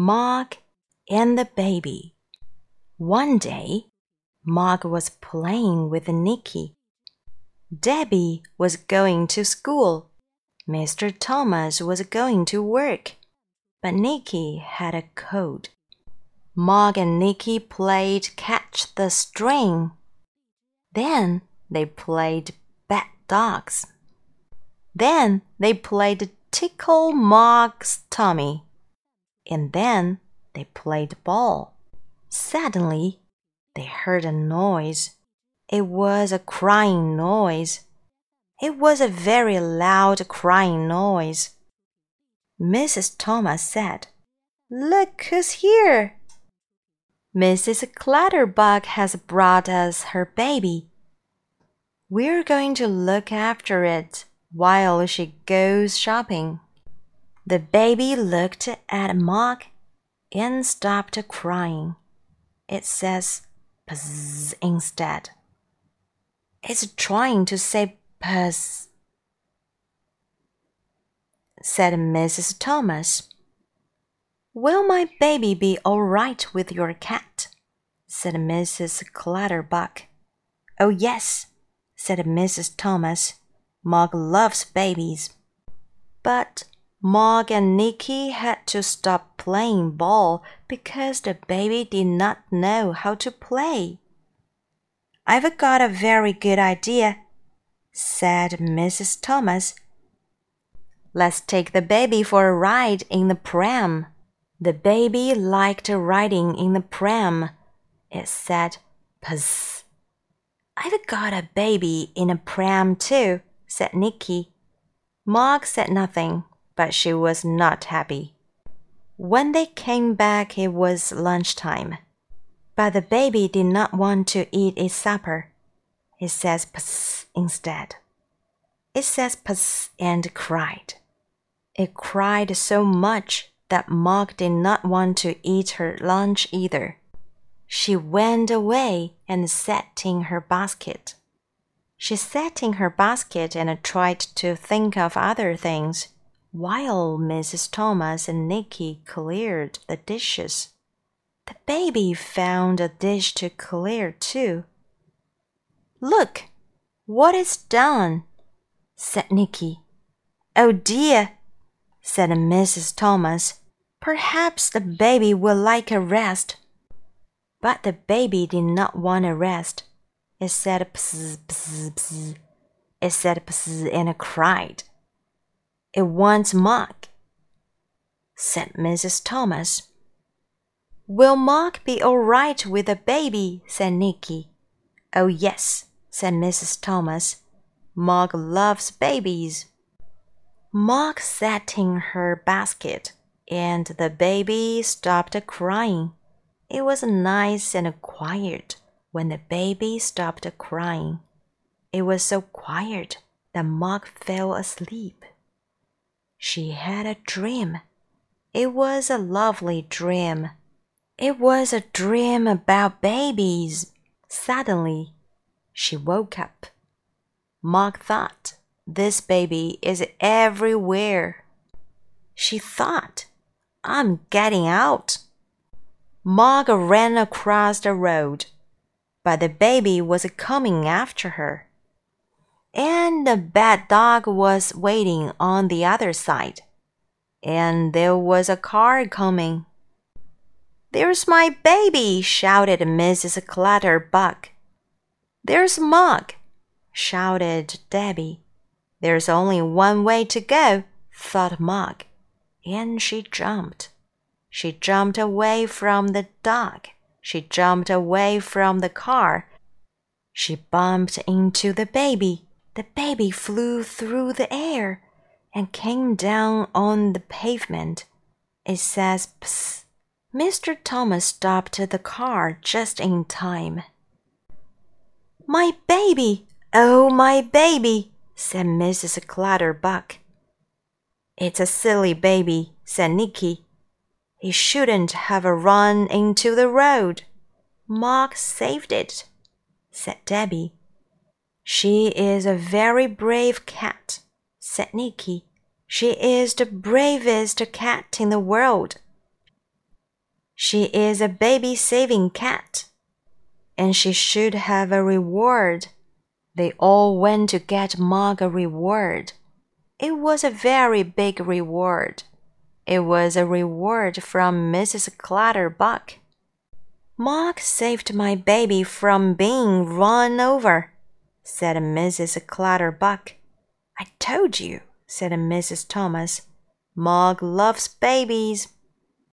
Mog and the Baby. One day, Mog was playing with Nicky. Debbie was going to school. Mr. Thomas was going to work. But Nicky had a cold. Mog and Nicky played catch the string. Then they played bat dogs. Then they played tickle Mog's tummy and then they played ball. Suddenly, they heard a noise. It was a crying noise. It was a very loud crying noise. Mrs. Thomas said, Look who's here! Mrs. Clutterbuck has brought us her baby. We're going to look after it while she goes shopping. The baby looked at Mog and stopped crying. It says "puzz" instead. It's trying to say "puzz," said Mrs. Thomas. Will my baby be all right with your cat? said Mrs. Clutterbuck. Oh, yes, said Mrs. Thomas. Mog loves babies. But Mog and Nicky had to stop playing ball because the baby did not know how to play. I've got a very good idea, said Mrs. Thomas. Let's take the baby for a ride in the pram. The baby liked riding in the pram. It said, Puzz. I've got a baby in a pram too, said Nicky. Mog said nothing but she was not happy. When they came back, it was lunchtime. But the baby did not want to eat its supper. It says pss instead. It says pss and cried. It cried so much that Mog did not want to eat her lunch either. She went away and sat in her basket. She sat in her basket and tried to think of other things while Mrs. Thomas and Nicky cleared the dishes. The baby found a dish to clear too. Look, what is done? said Nicky. Oh dear, said Mrs. Thomas. Perhaps the baby will like a rest. But the baby did not want a rest. It said pss, pss, pss. It said pss and cried. It wants Mog, said Mrs. Thomas. Will Mog be all right with a baby? said Nicky. Oh, yes, said Mrs. Thomas. Mog loves babies. Mog sat in her basket, and the baby stopped crying. It was nice and quiet when the baby stopped crying. It was so quiet that Mog fell asleep. She had a dream. It was a lovely dream. It was a dream about babies. Suddenly, she woke up. Mog thought, This baby is everywhere. She thought, I'm getting out. Mog ran across the road, but the baby was coming after her and the bad dog was waiting on the other side. And there was a car coming. There's my baby, shouted Mrs. Clutterbuck. There's Mog, shouted Debbie. There's only one way to go, thought Mog, and she jumped. She jumped away from the dog. She jumped away from the car. She bumped into the baby. The baby flew through the air and came down on the pavement. It says, Psst. Mr. Thomas stopped the car just in time. My baby! Oh, my baby! said Mrs. Clutterbuck. It's a silly baby, said Nicky. He shouldn't have run into the road. Mog saved it, said Debbie. She is a very brave cat, said Nicky. She is the bravest cat in the world. She is a baby saving cat, and she should have a reward. They all went to get Mog a reward. It was a very big reward. It was a reward from Mrs. Clutterbuck. Mog saved my baby from being run over, said a Mrs. Clutterbuck. I told you, said a Mrs. Thomas. Mog loves babies.